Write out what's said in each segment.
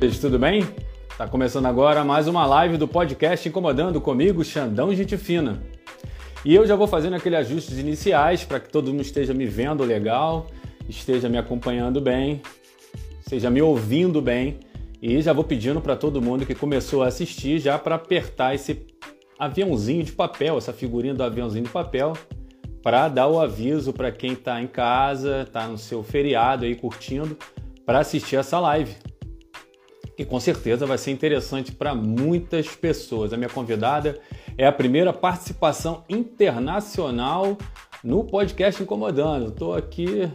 Tudo bem? Tá começando agora mais uma live do podcast Incomodando comigo, Xandão Gente Fina. E eu já vou fazendo aqueles ajustes iniciais para que todo mundo esteja me vendo legal, esteja me acompanhando bem, esteja me ouvindo bem. E já vou pedindo para todo mundo que começou a assistir já para apertar esse aviãozinho de papel, essa figurinha do aviãozinho de papel, para dar o aviso para quem está em casa, está no seu feriado aí curtindo, para assistir essa live que com certeza vai ser interessante para muitas pessoas. A minha convidada é a primeira participação internacional no podcast Incomodando. Estou aqui,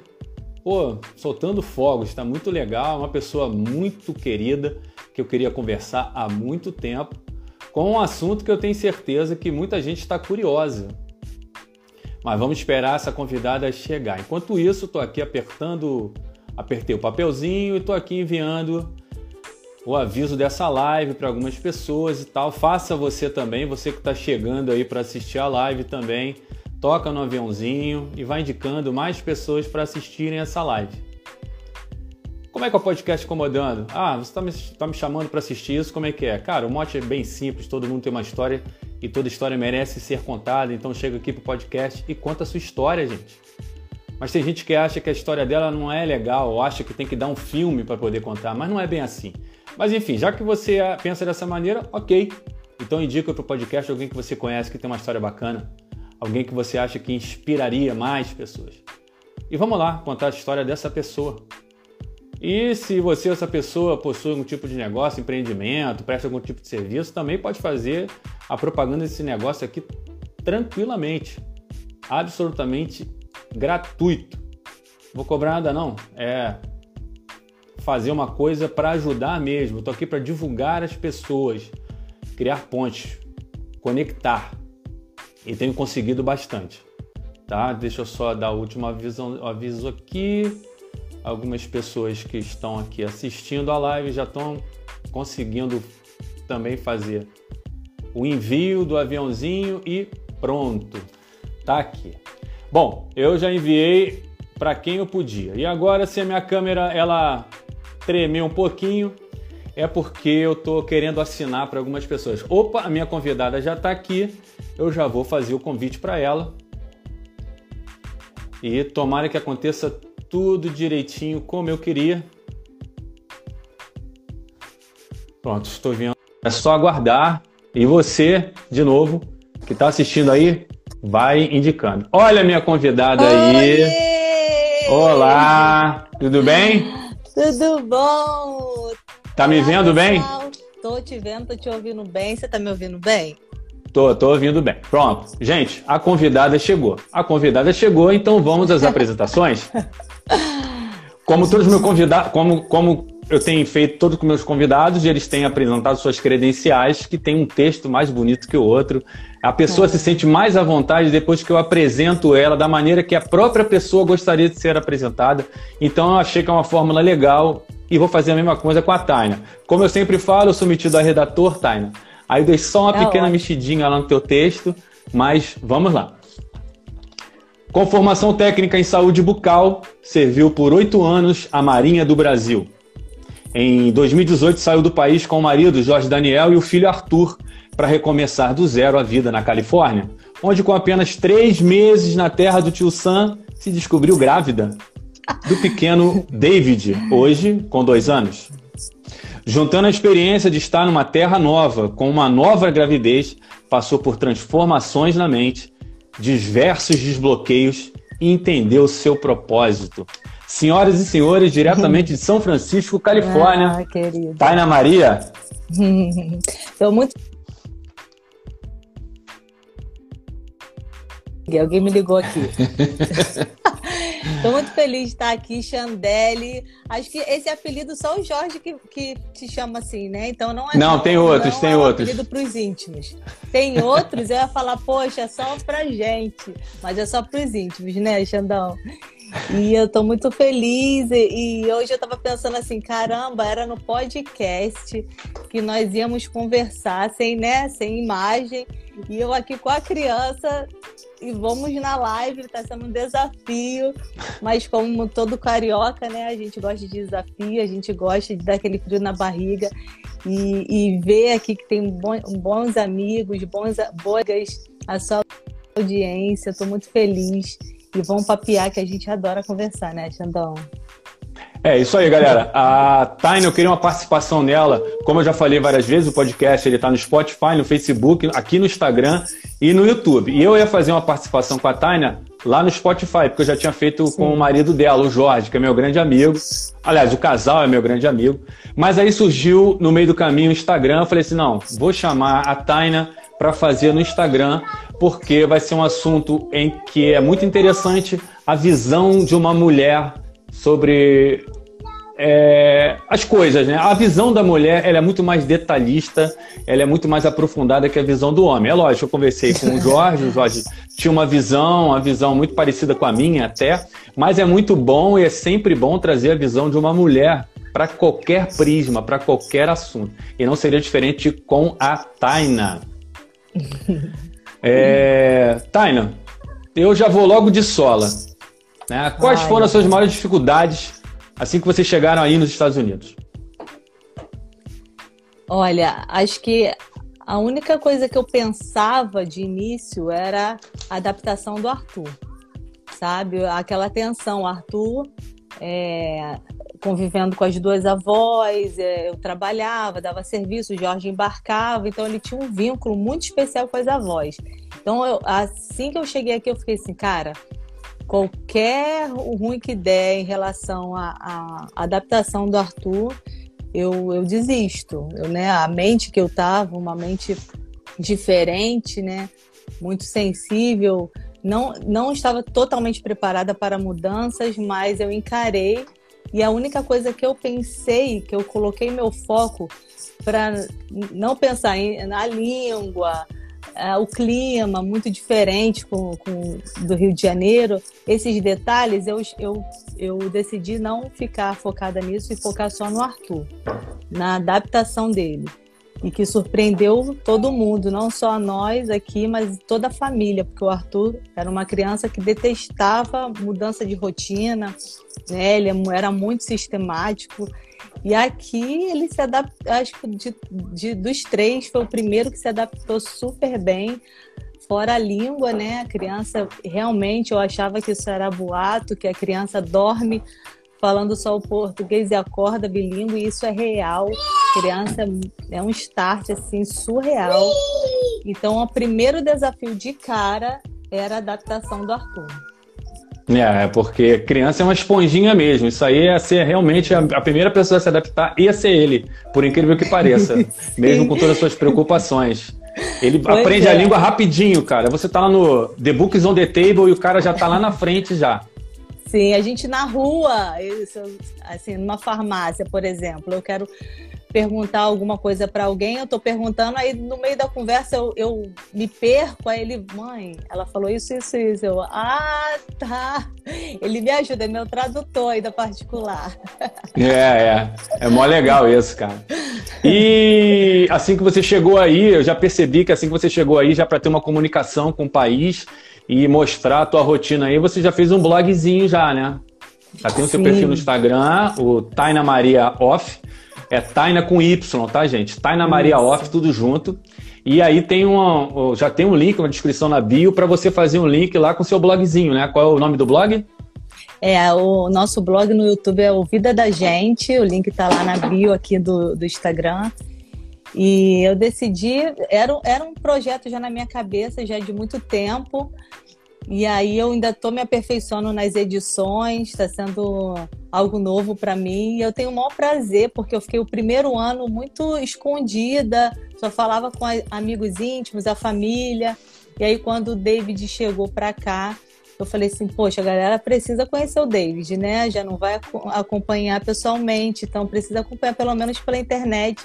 pô, soltando fogos, está muito legal. Uma pessoa muito querida que eu queria conversar há muito tempo com um assunto que eu tenho certeza que muita gente está curiosa. Mas vamos esperar essa convidada chegar. Enquanto isso, estou aqui apertando, apertei o papelzinho e estou aqui enviando o aviso dessa live para algumas pessoas e tal. Faça você também, você que está chegando aí para assistir a live também, toca no aviãozinho e vai indicando mais pessoas para assistirem essa live. Como é que é o podcast Incomodando? Ah, você está me, tá me chamando para assistir isso, como é que é? Cara, o mote é bem simples, todo mundo tem uma história e toda história merece ser contada, então chega aqui pro podcast e conta a sua história, gente. Mas tem gente que acha que a história dela não é legal, ou acha que tem que dar um filme para poder contar, mas não é bem assim. Mas enfim, já que você pensa dessa maneira, ok. Então indica para o podcast alguém que você conhece que tem uma história bacana, alguém que você acha que inspiraria mais pessoas. E vamos lá contar a história dessa pessoa. E se você, essa pessoa, possui algum tipo de negócio, empreendimento, presta algum tipo de serviço, também pode fazer a propaganda desse negócio aqui tranquilamente, absolutamente gratuito. Vou cobrar nada não, é fazer uma coisa para ajudar mesmo. Estou aqui para divulgar as pessoas, criar pontes, conectar. E tenho conseguido bastante. Tá? Deixa eu só dar o último aviso, aviso aqui. Algumas pessoas que estão aqui assistindo a live já estão conseguindo também fazer o envio do aviãozinho e pronto. Tá aqui. Bom, eu já enviei para quem eu podia. E agora se a minha câmera ela tremer um pouquinho, é porque eu estou querendo assinar para algumas pessoas. Opa, a minha convidada já está aqui, eu já vou fazer o convite para ela. E tomara que aconteça tudo direitinho como eu queria. Pronto, estou vendo. É só aguardar. E você, de novo, que está assistindo aí, vai indicando. Olha a minha convidada aí. Olá, tudo bem? Tudo bom? Tá me vendo bem? Tô te vendo, tô te ouvindo bem. Você tá me ouvindo bem? Tô, tô ouvindo bem. Pronto. Gente, a convidada chegou. A convidada chegou, então vamos às apresentações. Como todos os meus convidados, como, como eu tenho feito todos com meus convidados e eles têm apresentado suas credenciais, que tem um texto mais bonito que o outro. A pessoa é. se sente mais à vontade depois que eu apresento ela da maneira que a própria pessoa gostaria de ser apresentada. Então eu achei que é uma fórmula legal e vou fazer a mesma coisa com a Taina. Como eu sempre falo, eu sou metido a redator, Taina. Aí eu dei só uma é pequena ótimo. mexidinha lá no teu texto, mas vamos lá. Com formação técnica em saúde bucal, serviu por oito anos a Marinha do Brasil. Em 2018, saiu do país com o marido Jorge Daniel e o filho Arthur para recomeçar do zero a vida na Califórnia, onde, com apenas três meses na terra do tio Sam, se descobriu grávida do pequeno David, hoje com dois anos. Juntando a experiência de estar numa terra nova, com uma nova gravidez, passou por transformações na mente, diversos desbloqueios e entendeu seu propósito. Senhoras e senhores, diretamente de São Francisco, Califórnia, ah, Taina Maria. Estou muito. Alguém me ligou aqui. Estou muito feliz de estar aqui, Chandelle. Acho que esse apelido só o Jorge que, que te chama assim, né? Então não é. Não, tem outros, não tem é um outros. apelido para os íntimos. Tem outros, eu ia falar, poxa, é só pra gente. Mas é só para os íntimos, né, Xandão? E eu tô muito feliz. E, e hoje eu tava pensando assim: caramba, era no podcast que nós íamos conversar sem, né, sem imagem. E eu aqui com a criança e vamos na live, está sendo um desafio, mas como todo carioca, né, a gente gosta de desafio, a gente gosta de dar aquele frio na barriga. E, e ver aqui que tem bons amigos, bons boas a sua audiência, estou muito feliz. E vamos papiar que a gente adora conversar, né, Xandão? É isso aí, galera. A Taina, eu queria uma participação nela. Como eu já falei várias vezes, o podcast ele está no Spotify, no Facebook, aqui no Instagram e no YouTube. E eu ia fazer uma participação com a Taina lá no Spotify, porque eu já tinha feito Sim. com o marido dela, o Jorge, que é meu grande amigo. Aliás, o casal é meu grande amigo. Mas aí surgiu no meio do caminho o Instagram. Eu falei assim: não, vou chamar a Taina para fazer no Instagram, porque vai ser um assunto em que é muito interessante a visão de uma mulher sobre é, as coisas, né? A visão da mulher ela é muito mais detalhista, ela é muito mais aprofundada que a visão do homem. É lógico, eu conversei com o Jorge, o Jorge tinha uma visão, uma visão muito parecida com a minha até, mas é muito bom e é sempre bom trazer a visão de uma mulher para qualquer prisma, para qualquer assunto. E não seria diferente com a Taina. É, Taina, eu já vou logo de sola. Né? Quais Ai, foram as suas maiores dificuldades assim que vocês chegaram aí nos Estados Unidos? Olha, acho que a única coisa que eu pensava de início era a adaptação do Arthur, sabe? Aquela tensão, Arthur é, convivendo com as duas avós, é, eu trabalhava, dava serviço, o Jorge embarcava, então ele tinha um vínculo muito especial com as avós. Então, eu, assim que eu cheguei aqui, eu fiquei assim, cara, qualquer ruim que der em relação à, adaptação do Arthur, eu, eu desisto. Eu, né, a mente que eu tava, uma mente diferente, né, muito sensível, não, não estava totalmente preparada para mudanças, mas eu encarei e a única coisa que eu pensei, que eu coloquei meu foco para não pensar em, na língua, uh, o clima muito diferente com, com, do Rio de Janeiro, esses detalhes, eu, eu, eu decidi não ficar focada nisso e focar só no Arthur, na adaptação dele. E que surpreendeu todo mundo, não só nós aqui, mas toda a família, porque o Arthur era uma criança que detestava mudança de rotina, né? ele era muito sistemático. E aqui ele se adaptou, acho que de, de, dos três foi o primeiro que se adaptou super bem. Fora a língua, né? A criança realmente eu achava que isso era boato, que a criança dorme falando só o português e acorda bilíngue, e isso é real. A criança é um start assim surreal. Então, o primeiro desafio de cara era a adaptação do Arthur. É, porque criança é uma esponjinha mesmo. Isso aí ia ser realmente a, a primeira pessoa a se adaptar, ia ser ele, por incrível que pareça. mesmo com todas as suas preocupações. Ele pois aprende é. a língua rapidinho, cara. Você tá lá no The Books on the Table e o cara já tá lá na frente já. Sim, a gente na rua, assim, numa farmácia, por exemplo, eu quero perguntar alguma coisa para alguém, eu tô perguntando, aí no meio da conversa eu, eu me perco, aí ele, mãe, ela falou isso, isso, isso. Eu, ah, tá. Ele me ajuda, é meu tradutor ainda particular. É, é. É mó legal isso, cara. E assim que você chegou aí, eu já percebi que assim que você chegou aí, já para ter uma comunicação com o país e mostrar a tua rotina aí, você já fez um blogzinho já, né? Já tem o seu perfil no Instagram, o Taina Maria Off. É Taina com Y, tá, gente? Taina Maria Off, tudo junto. E aí tem uma, já tem um link, uma descrição na bio para você fazer um link lá com o seu blogzinho, né? Qual é o nome do blog? É, o nosso blog no YouTube é o Vida da Gente, o link tá lá na bio aqui do, do Instagram. E eu decidi, era, era um projeto já na minha cabeça, já de muito tempo, e aí eu ainda estou me aperfeiçoando nas edições, está sendo algo novo para mim. E eu tenho o maior prazer, porque eu fiquei o primeiro ano muito escondida, só falava com amigos íntimos, a família. E aí quando o David chegou para cá, eu falei assim, poxa, a galera precisa conhecer o David, né? Já não vai acompanhar pessoalmente, então precisa acompanhar pelo menos pela internet.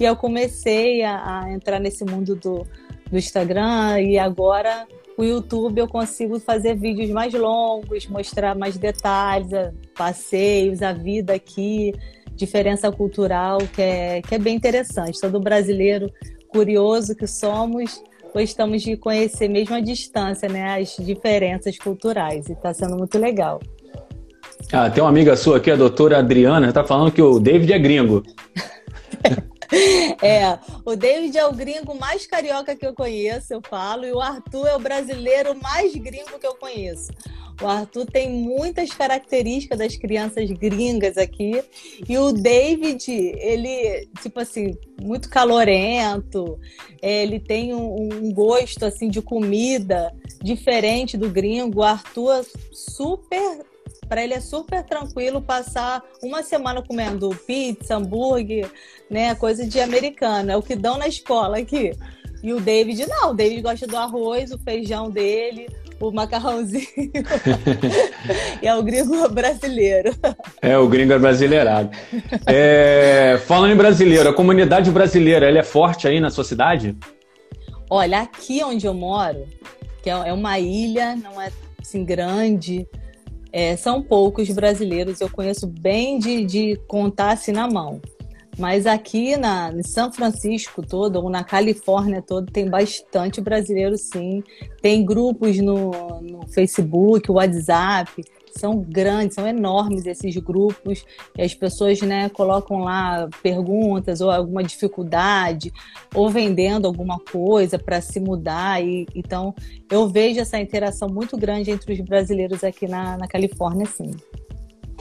E eu comecei a, a entrar nesse mundo do, do Instagram e agora o YouTube eu consigo fazer vídeos mais longos, mostrar mais detalhes, passeios, a vida aqui, diferença cultural, que é, que é bem interessante. Todo brasileiro curioso que somos gostamos de conhecer mesmo a distância, né, as diferenças culturais e está sendo muito legal. Ah, tem uma amiga sua aqui, a doutora Adriana, está falando que o David é gringo. É, o David é o gringo mais carioca que eu conheço, eu falo, e o Arthur é o brasileiro mais gringo que eu conheço. O Arthur tem muitas características das crianças gringas aqui. E o David, ele, tipo assim, muito calorento. Ele tem um, um gosto, assim, de comida diferente do gringo. O Arthur é super para ele é super tranquilo passar uma semana comendo pizza, hambúrguer, né? Coisa de americano. É o que dão na escola aqui. E o David, não. O David gosta do arroz, o feijão dele, o macarrãozinho. e é o gringo brasileiro. É, o gringo é brasileirado. É, falando em brasileiro, a comunidade brasileira, ela é forte aí na sua cidade? Olha, aqui onde eu moro, que é, é uma ilha, não é assim grande, é, são poucos brasileiros, eu conheço bem de, de contar assim na mão. Mas aqui na, em São Francisco todo, ou na Califórnia todo, tem bastante brasileiro sim. Tem grupos no, no Facebook, WhatsApp, são grandes, são enormes esses grupos, e as pessoas né, colocam lá perguntas ou alguma dificuldade, ou vendendo alguma coisa para se mudar. E, então, eu vejo essa interação muito grande entre os brasileiros aqui na, na Califórnia, sim.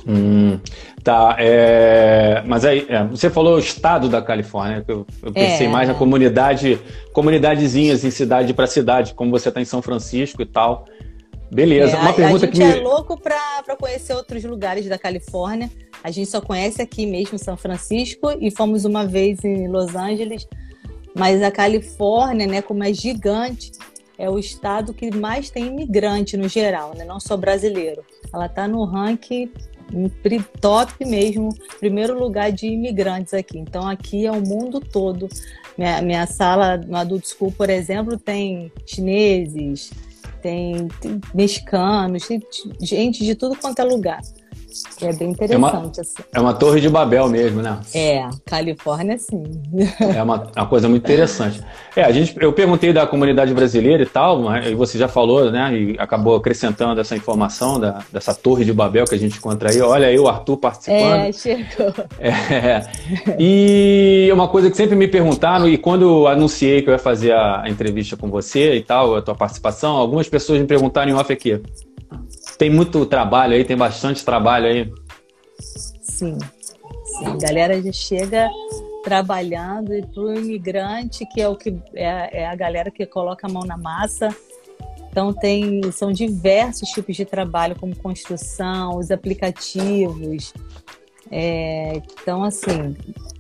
Hum, tá, é, mas aí, é, você falou o estado da Califórnia, eu, eu pensei é. mais na comunidade, comunidadezinhas em cidade para cidade, como você está em São Francisco e tal. Beleza, é, uma pergunta que. A gente que... é louco para conhecer outros lugares da Califórnia. A gente só conhece aqui mesmo São Francisco e fomos uma vez em Los Angeles. Mas a Califórnia, né, como é gigante, é o estado que mais tem imigrante no geral, né, não só brasileiro. Ela está no ranking top mesmo, primeiro lugar de imigrantes aqui. Então aqui é o mundo todo. Minha, minha sala no Adult School, por exemplo, tem chineses, tem, tem mexicanos, tem gente de tudo quanto é lugar. É bem interessante. É uma, assim. é uma torre de Babel mesmo, né? É, Califórnia sim. É uma, uma coisa muito interessante. É, a gente, eu perguntei da comunidade brasileira e tal, mas, e você já falou, né? E acabou acrescentando essa informação da, dessa torre de Babel que a gente encontra aí. Olha aí o Arthur participando. É, chegou. É, e uma coisa que sempre me perguntaram, e quando eu anunciei que eu ia fazer a, a entrevista com você e tal, a tua participação, algumas pessoas me perguntaram em off aqui. Tem muito trabalho aí, tem bastante trabalho aí. Sim, sim. A galera já chega trabalhando e para o imigrante, que é o que é, é, a galera que coloca a mão na massa. Então tem são diversos tipos de trabalho, como construção, os aplicativos. É, então assim,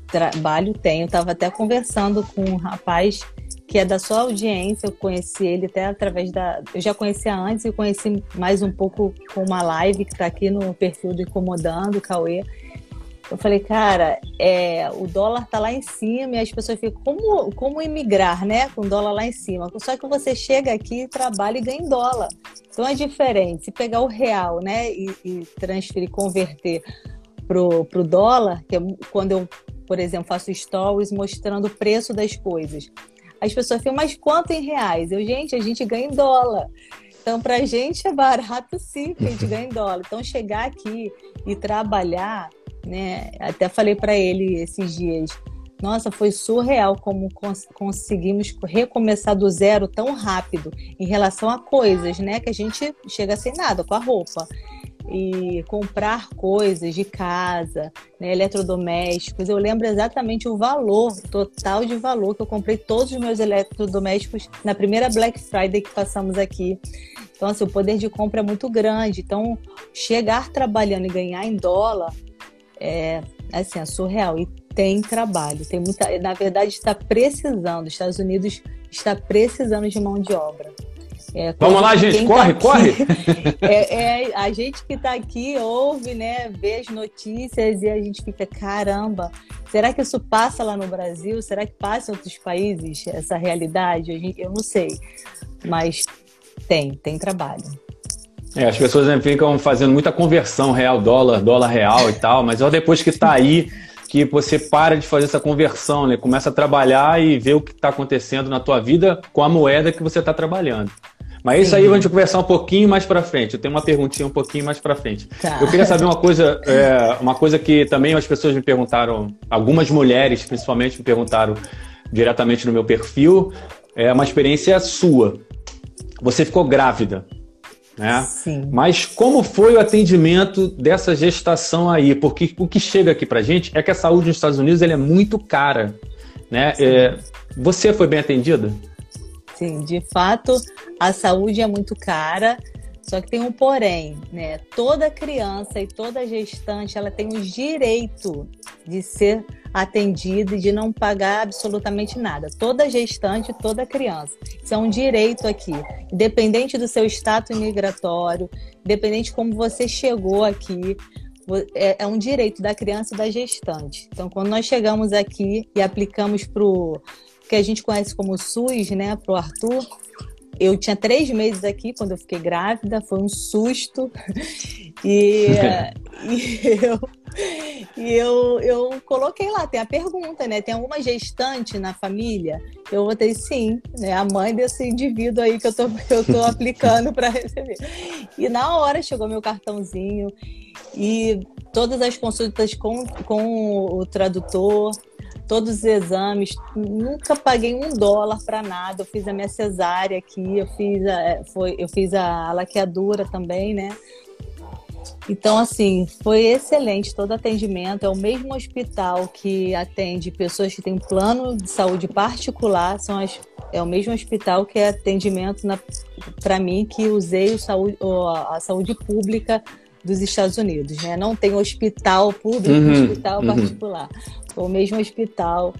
trabalho tem. Eu estava até conversando com um rapaz que é da sua audiência. Eu conheci ele até através da. Eu já conhecia antes e conheci mais um pouco com uma live que está aqui no perfil do Incomodando, Cauê. Eu falei, cara, é, o dólar tá lá em cima e as pessoas ficam, como, como imigrar, né? Com o dólar lá em cima. Só que você chega aqui, trabalha e ganha em dólar. Então é diferente. Se pegar o real, né, e, e transferir, converter pro, pro dólar, que é quando eu, por exemplo, faço stories mostrando o preço das coisas. As pessoas ficam, mas quanto em reais? Eu, gente, a gente ganha em dólar. Então, para a gente é barato sim, a gente ganha em dólar. Então, chegar aqui e trabalhar, né? Até falei para ele esses dias, nossa, foi surreal como cons conseguimos recomeçar do zero tão rápido em relação a coisas, né? Que a gente chega sem nada, com a roupa e comprar coisas de casa, né, eletrodomésticos. Eu lembro exatamente o valor, total de valor que eu comprei todos os meus eletrodomésticos na primeira Black Friday que passamos aqui. Então, assim, o poder de compra é muito grande. Então, chegar trabalhando e ganhar em dólar é, assim, é surreal. E tem trabalho, tem muita. Na verdade, está precisando. Os Estados Unidos está precisando de mão de obra. É, Vamos lá, gente, corre, tá corre! É, é, a gente que está aqui ouve, né, vê as notícias e a gente fica, caramba, será que isso passa lá no Brasil? Será que passa em outros países essa realidade? Eu não sei, mas tem, tem trabalho. É, as pessoas ficam fazendo muita conversão real, dólar, dólar real e tal, mas depois que está aí, que você para de fazer essa conversão, né? Começa a trabalhar e ver o que está acontecendo na tua vida com a moeda que você está trabalhando. Mas isso aí a gente conversar um pouquinho mais para frente. Eu tenho uma perguntinha um pouquinho mais para frente. Tá. Eu queria saber uma coisa, é, uma coisa que também as pessoas me perguntaram, algumas mulheres principalmente me perguntaram diretamente no meu perfil, é uma experiência sua. Você ficou grávida, né? Sim. Mas como foi o atendimento dessa gestação aí? Porque o que chega aqui para gente é que a saúde nos Estados Unidos é muito cara, né? É, você foi bem atendida? Sim, de fato, a saúde é muito cara. Só que tem um porém, né? Toda criança e toda gestante, ela tem o direito de ser atendida e de não pagar absolutamente nada. Toda gestante, toda criança. Isso é um direito aqui. Independente do seu status migratório, independente de como você chegou aqui, é, é um direito da criança e da gestante. Então, quando nós chegamos aqui e aplicamos para o que a gente conhece como SUS, né, para o Arthur, eu tinha três meses aqui quando eu fiquei grávida, foi um susto. E, e eu, e eu, eu coloquei lá, tem a pergunta, né? Tem alguma gestante na família? Eu botei sim, né? A mãe desse indivíduo aí que eu tô, eu tô aplicando para receber. E na hora chegou meu cartãozinho e todas as consultas com, com o tradutor, todos os exames, nunca paguei um dólar para nada. Eu fiz a minha cesárea aqui, eu fiz a, é, foi, eu fiz a laqueadura também, né? Então, assim, foi excelente todo atendimento. É o mesmo hospital que atende pessoas que têm plano de saúde particular, são as, é o mesmo hospital que é atendimento para mim que usei o saúde, a saúde pública dos Estados Unidos, né? Não tem hospital público, uhum, hospital uhum. particular o mesmo hospital.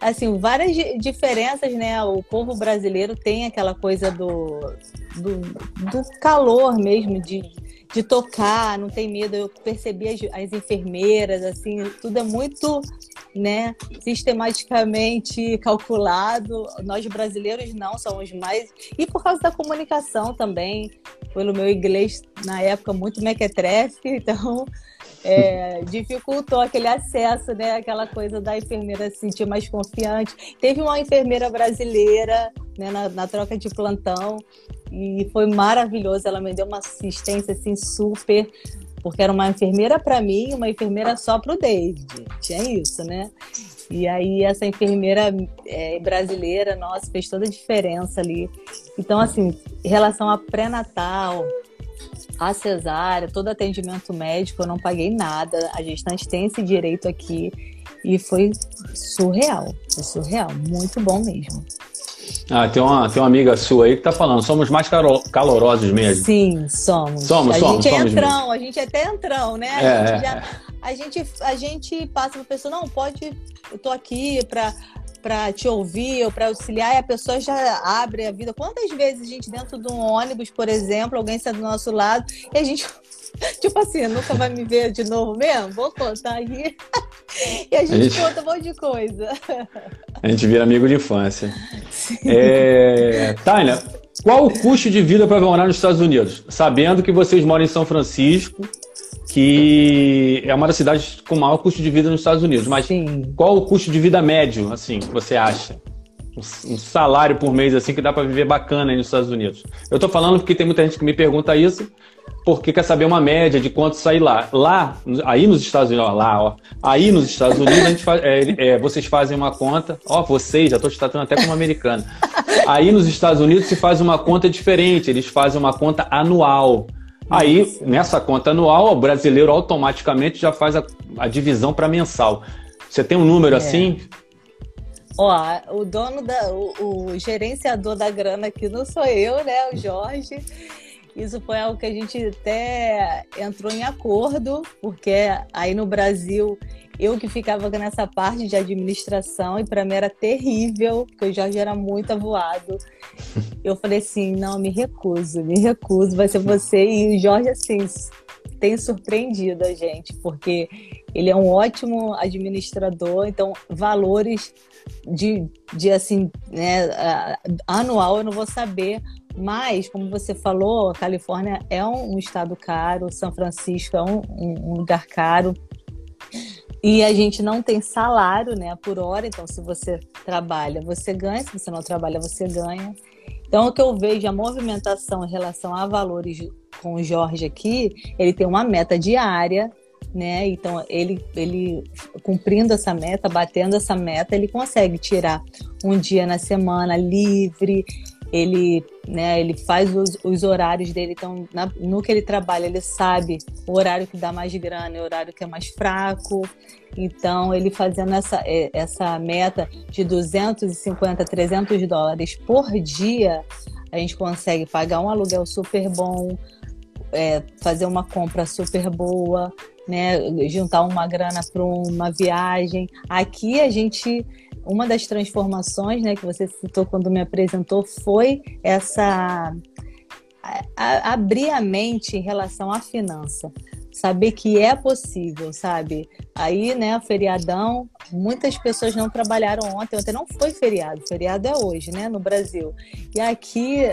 Assim, várias diferenças, né? O povo brasileiro tem aquela coisa do, do, do calor mesmo, de, de tocar, não tem medo. Eu percebi as, as enfermeiras, assim, tudo é muito né, sistematicamente calculado. Nós brasileiros não somos mais. E por causa da comunicação também, pelo meu inglês na época muito mequetrefe, então é, dificultou aquele acesso, né? Aquela coisa da enfermeira se sentir mais confiante. Teve uma enfermeira brasileira né, na, na troca de plantão e foi maravilhoso. Ela me deu uma assistência assim super porque era uma enfermeira para mim e uma enfermeira só para o David. Tinha isso, né? E aí essa enfermeira é, brasileira, nossa, fez toda a diferença ali. Então, assim, em relação a pré-natal, a cesárea, todo atendimento médico, eu não paguei nada. A gestante tem esse direito aqui e foi surreal, foi surreal, muito bom mesmo. Ah, tem uma, tem uma amiga sua aí que tá falando, somos mais calorosos mesmo. Sim, somos. Somos, a somos. gente é entrão, mesmo. a gente é até entrão, né? A, é, gente já, é. a, gente, a gente passa pra pessoa, não, pode, eu tô aqui pra para te ouvir ou para auxiliar e a pessoa já abre a vida. Quantas vezes a gente dentro de um ônibus, por exemplo, alguém está do nosso lado e a gente tipo assim, nunca vai me ver de novo mesmo? Vou contar aqui. e a gente, a gente, conta um monte de coisa. A gente vira amigo de infância. É... Tânia, qual o custo de vida para morar nos Estados Unidos? Sabendo que vocês moram em São Francisco, que é uma das cidades com maior custo de vida nos Estados Unidos. Mas Sim. qual o custo de vida médio, assim, que você acha? Um salário por mês, assim, que dá para viver bacana aí nos Estados Unidos. Eu tô falando porque tem muita gente que me pergunta isso, porque quer saber uma média de quanto sair lá. Lá, aí nos Estados Unidos, ó, lá, ó, aí nos Estados Unidos, a gente faz, é, é, vocês fazem uma conta, ó, vocês, já tô te tratando até como americano. Aí nos Estados Unidos se faz uma conta diferente, eles fazem uma conta anual. Aí, nessa conta anual, o brasileiro automaticamente já faz a, a divisão para mensal. Você tem um número é. assim? Ó, o dono da. O, o, gerenciador da grana aqui não sou eu, né? O Jorge. Isso foi algo que a gente até entrou em acordo, porque aí no Brasil eu que ficava nessa parte de administração e para mim era terrível, porque o Jorge era muito avoado. Eu falei assim, não, me recuso, me recuso, vai ser você. E o Jorge, assim, tem surpreendido a gente, porque ele é um ótimo administrador, então valores de, de assim, né, anual eu não vou saber, mas, como você falou, a Califórnia é um, um estado caro, São Francisco é um, um, um lugar caro. E a gente não tem salário, né, por hora. Então, se você trabalha, você ganha. Se você não trabalha, você ganha. Então, o que eu vejo a movimentação em relação a valores com o Jorge aqui, ele tem uma meta diária, né? Então, ele, ele cumprindo essa meta, batendo essa meta, ele consegue tirar um dia na semana livre, ele, né, ele faz os, os horários dele, então na, no que ele trabalha ele sabe o horário que dá mais grana o horário que é mais fraco, então ele fazendo essa, é, essa meta de 250, 300 dólares por dia, a gente consegue pagar um aluguel super bom, é, fazer uma compra super boa, né, juntar uma grana para uma viagem. Aqui a gente uma das transformações né, que você citou quando me apresentou foi essa a, a, abrir a mente em relação à finança. Saber que é possível, sabe? Aí, né, feriadão, muitas pessoas não trabalharam ontem. Ontem não foi feriado, feriado é hoje, né, no Brasil. E aqui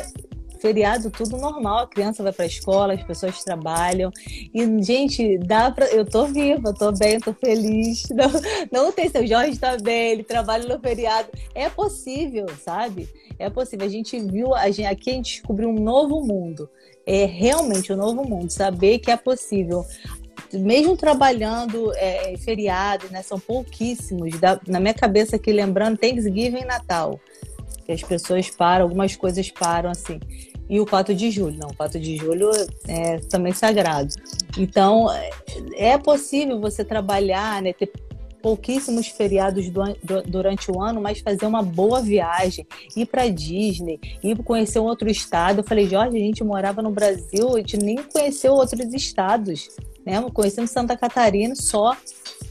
feriado tudo normal, a criança vai para a escola, as pessoas trabalham. E, gente, dá para. Eu tô viva, tô bem, tô feliz. Não, não tem seu Jorge tá bem, ele trabalha no feriado. É possível, sabe? É possível. A gente viu, a gente, aqui a gente descobriu um novo mundo. É realmente um novo mundo. Saber que é possível mesmo trabalhando é, feriado, né, são pouquíssimos. Da, na minha cabeça aqui, lembrando, Thanksgiving e Natal. Que as pessoas param, algumas coisas param assim e o 4 de julho. Não, o 4 de julho é também sagrado. Então, é possível você trabalhar, né, ter pouquíssimos feriados do, do, durante o ano, mas fazer uma boa viagem, ir para Disney, ir conhecer um outro estado. Eu falei, Jorge, a gente morava no Brasil, a gente nem conheceu outros estados, né? Conhecemos Santa Catarina só.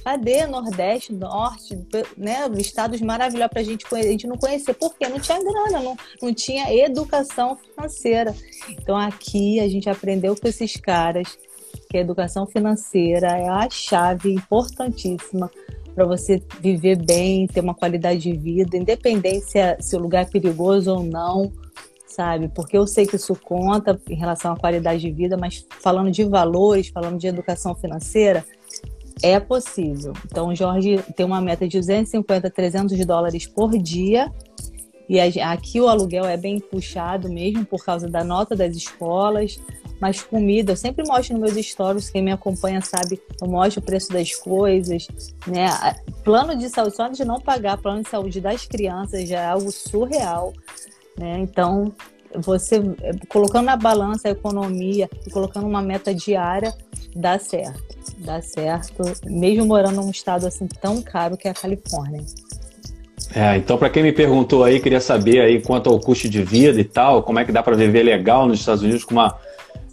Cadê Nordeste, Norte, né? Estados maravilhosos para gente. A gente não conhecer. Porque não tinha grana, não, não tinha educação financeira. Então aqui a gente aprendeu com esses caras que a educação financeira é a chave importantíssima para você viver bem, ter uma qualidade de vida, independente é, se o lugar é perigoso ou não, sabe? Porque eu sei que isso conta em relação à qualidade de vida, mas falando de valores, falando de educação financeira, é possível. Então, o Jorge tem uma meta de 250, 300 dólares por dia. E aqui o aluguel é bem puxado mesmo por causa da nota das escolas. Mas comida, eu sempre mostro nos meus stories, quem me acompanha sabe, eu mostro o preço das coisas, né? Plano de saúde, só de não pagar plano de saúde das crianças já é algo surreal, né? Então, você colocando na balança a economia e colocando uma meta diária, dá certo dá certo, mesmo morando num estado assim tão caro que é a Califórnia. É, então para quem me perguntou aí, queria saber aí quanto ao custo de vida e tal, como é que dá para viver legal nos Estados Unidos com uma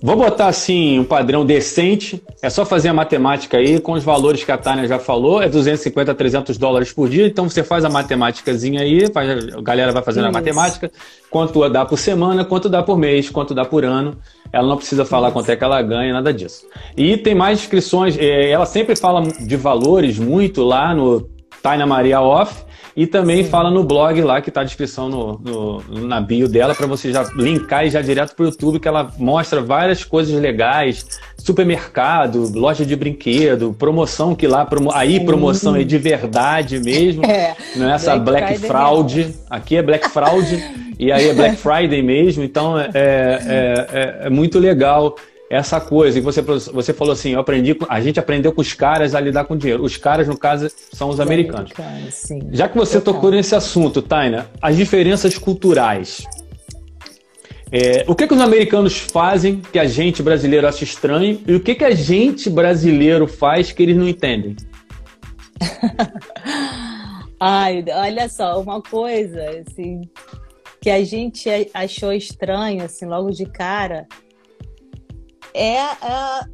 Vou botar assim um padrão decente. É só fazer a matemática aí com os valores que a Tânia já falou. É 250 a 300 dólares por dia. Então você faz a matemáticazinha aí, faz, a galera vai fazendo Isso. a matemática. Quanto dá por semana, quanto dá por mês, quanto dá por ano. Ela não precisa falar Isso. quanto é que ela ganha, nada disso. E tem mais inscrições. É, ela sempre fala de valores muito lá no Taina Maria Off. E também Sim. fala no blog lá, que está a descrição no, no, na bio dela, para você já linkar e já direto para o YouTube, que ela mostra várias coisas legais, supermercado, loja de brinquedo, promoção que lá, promo, aí promoção é de verdade mesmo, é, não é essa Black, Black Fraud, aqui é Black Fraud, e aí é Black Friday mesmo, então é, é, é, é muito legal essa coisa. E você, você falou assim, eu aprendi, a gente aprendeu com os caras a lidar com dinheiro. Os caras, no caso, são os, americanos. sim. Já que você tocou nesse assunto, Taina, as diferenças culturais. É, o que, que os americanos fazem que a gente brasileiro acha estranho e o que, que a gente brasileiro faz que eles não entendem? Ai, olha só, uma coisa assim que a gente achou estranho assim logo de cara é a,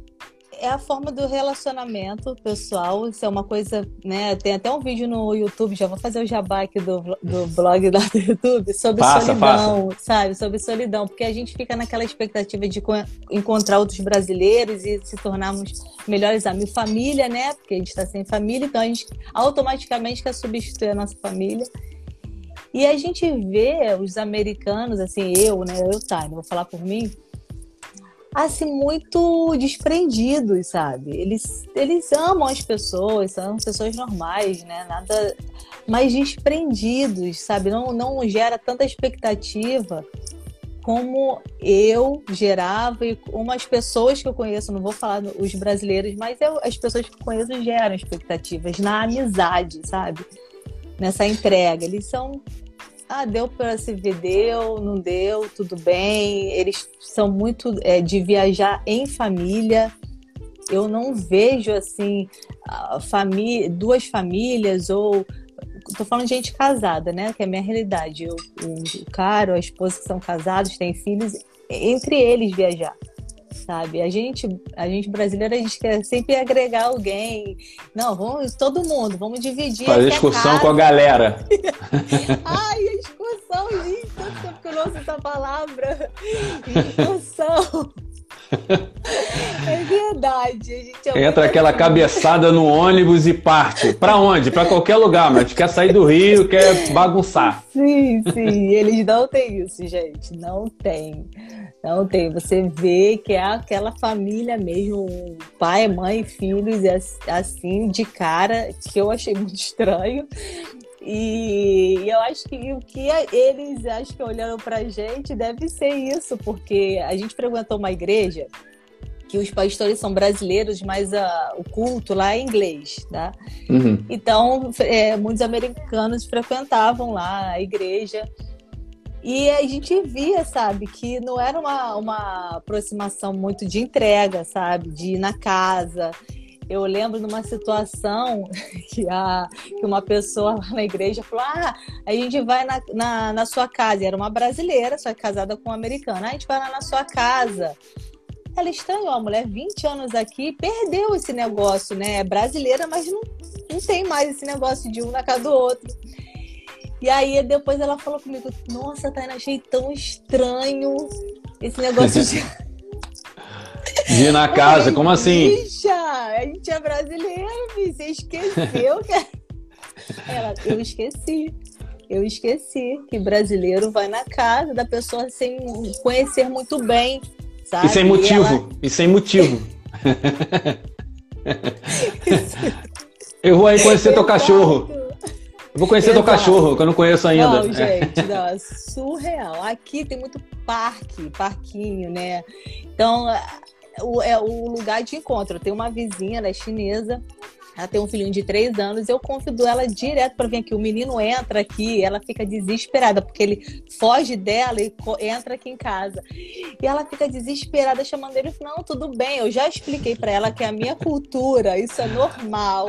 é a forma do relacionamento pessoal. Isso é uma coisa, né? Tem até um vídeo no YouTube, já vou fazer o jabá aqui do, do blog lá do YouTube, sobre passa, solidão, passa. sabe? Sobre solidão, porque a gente fica naquela expectativa de encontrar outros brasileiros e se tornarmos melhores amigos. Família, né? Porque a gente está sem família, então a gente automaticamente quer substituir a nossa família. E a gente vê os americanos, assim, eu, né? Eu, tá, vou falar por mim assim, muito desprendidos, sabe? Eles, eles amam as pessoas, são pessoas normais, né? Nada mais desprendidos, sabe? Não, não gera tanta expectativa como eu gerava e como as pessoas que eu conheço, não vou falar os brasileiros, mas eu, as pessoas que eu conheço geram expectativas na amizade, sabe? Nessa entrega. Eles são ah, deu para se ver, deu, não deu, tudo bem. Eles são muito é, de viajar em família. Eu não vejo assim família, duas famílias ou tô falando de gente casada, né? Que é a minha realidade. Eu, o cara, a esposa que são casados, têm filhos, entre eles viajar sabe? A gente, a gente brasileira, a gente quer sempre agregar alguém. Não, vamos, todo mundo, vamos dividir. Fazer excursão com a galera. Ai, gente, tanto tempo que eu não ouço essa palavra. Excursão. É verdade. É Entra aquela cabeçada no ônibus e parte. Para onde? Para qualquer lugar, mas quer sair do Rio, quer bagunçar. Sim, sim. Eles não têm isso, gente. Não tem. Não tem. Você vê que é aquela família mesmo, pai, mãe, filhos, assim, de cara, que eu achei muito estranho. E eu acho que o que eles acho que olhando pra gente deve ser isso, porque a gente frequentou uma igreja que os pastores são brasileiros, mas uh, o culto lá é inglês, tá? Uhum. Então, é, muitos americanos frequentavam lá a igreja. E a gente via, sabe, que não era uma, uma aproximação muito de entrega, sabe? De ir na casa. Eu lembro de uma situação que, a, que uma pessoa lá na igreja falou: Ah, a gente vai na, na, na sua casa. E era uma brasileira, só casada com um americano. Ah, a gente vai lá na sua casa. Ela estranhou, a mulher, 20 anos aqui, perdeu esse negócio, né? É brasileira, mas não, não tem mais esse negócio de um na casa do outro. E aí depois ela falou comigo: Nossa, Taina, achei tão estranho esse negócio de. De ir na casa, como assim? A gente é brasileiro, você esqueceu que. Ela, eu esqueci. Eu esqueci que brasileiro vai na casa da pessoa sem conhecer muito bem, sabe? E sem motivo. E, ela... e sem motivo. eu vou aí conhecer teu cachorro. Eu vou conhecer Exato. teu cachorro, que eu não conheço ainda. Não, gente, não, é surreal. Aqui tem muito parque, parquinho, né? Então, o, é o lugar de encontro. Eu tenho uma vizinha, ela é chinesa, ela tem um filhinho de três anos, eu convido ela direto para vir aqui. O menino entra aqui, ela fica desesperada, porque ele foge dela e entra aqui em casa. E ela fica desesperada, chamando ele. Não, tudo bem, eu já expliquei para ela que é a minha cultura, isso é normal.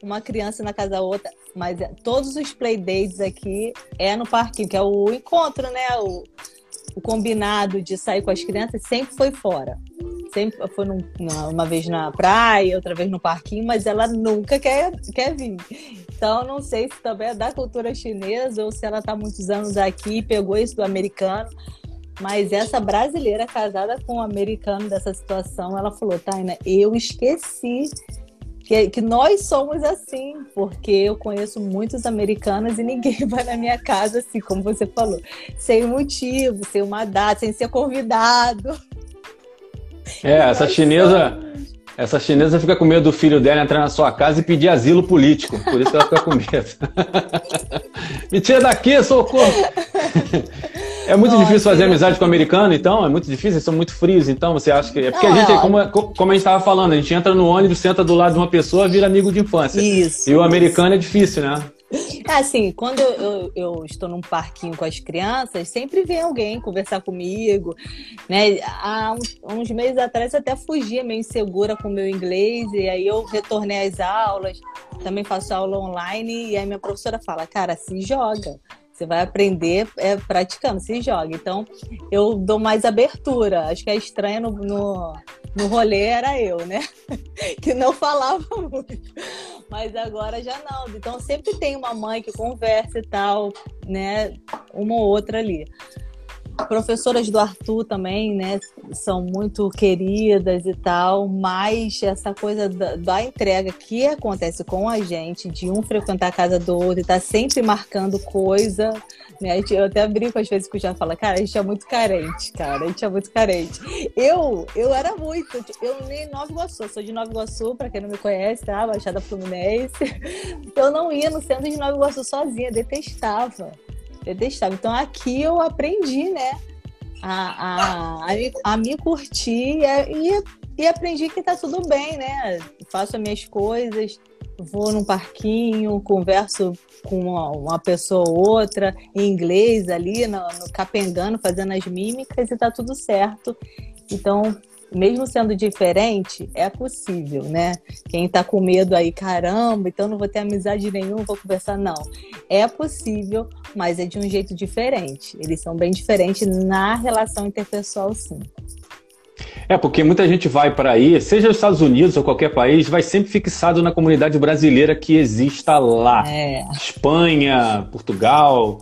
Uma criança na casa da outra. Mas é, todos os playdates aqui é no parquinho, que é o encontro, né? O, o combinado de sair com as crianças sempre foi fora sempre foi num, uma vez na praia, outra vez no parquinho, mas ela nunca quer, quer vir. Então, não sei se também é da cultura chinesa ou se ela está muitos anos aqui e pegou isso do americano. Mas essa brasileira casada com um americano dessa situação, ela falou, Taina, eu esqueci que, que nós somos assim, porque eu conheço muitos americanos e ninguém vai na minha casa assim, como você falou, sem motivo, sem uma data, sem ser convidado. É, essa chinesa. Essa chinesa fica com medo do filho dela entrar na sua casa e pedir asilo político. Por isso ela fica com medo. Me tira daqui, socorro! É muito Nossa, difícil fazer amizade com o americano, então? É muito difícil, eles são muito frios, então você acha que. É porque a gente, como, como a gente estava falando, a gente entra no ônibus, senta do lado de uma pessoa, vira amigo de infância. Isso. E o americano é difícil, né? É assim, quando eu, eu, estou num parquinho com as crianças, sempre vem alguém conversar comigo, né? Há uns, uns meses atrás até fugia meio insegura com o meu inglês, e aí eu retornei às aulas, também faço aula online, e aí minha professora fala, cara, se joga. Você vai aprender é, praticando, se joga. Então, eu dou mais abertura. Acho que a estranha no, no, no rolê era eu, né? que não falava muito. Mas agora já não. Então, sempre tem uma mãe que conversa e tal, né? Uma ou outra ali. Professoras do Arthur também, né? são muito queridas e tal, mas essa coisa da, da, entrega que acontece com a gente, de um frequentar a casa do outro e tá sempre marcando coisa, né? Eu até brinco às vezes que eu já falo, cara, a gente é muito carente, cara, a gente é muito carente. Eu, eu era muito, eu nem Nova Iguaçu, sou de Nova Iguaçu, para quem não me conhece, tá? Baixada Fluminense. Eu não ia no centro de Nova Iguaçu sozinha, detestava. Detestava. Então aqui eu aprendi, né? a, a, a, me curtir e, e aprendi que tá tudo bem, né? Faço as minhas coisas, vou num parquinho, converso com uma, uma pessoa ou outra em inglês ali, no, no capengando, fazendo as mímicas e tá tudo certo. Então, mesmo sendo diferente, é possível, né? Quem tá com medo aí, caramba, então não vou ter amizade nenhuma, vou conversar, não. É possível, mas é de um jeito diferente. Eles são bem diferentes na relação interpessoal, sim. É, porque muita gente vai para aí, seja os Estados Unidos ou qualquer país, vai sempre fixado na comunidade brasileira que exista lá. É. Espanha, Portugal,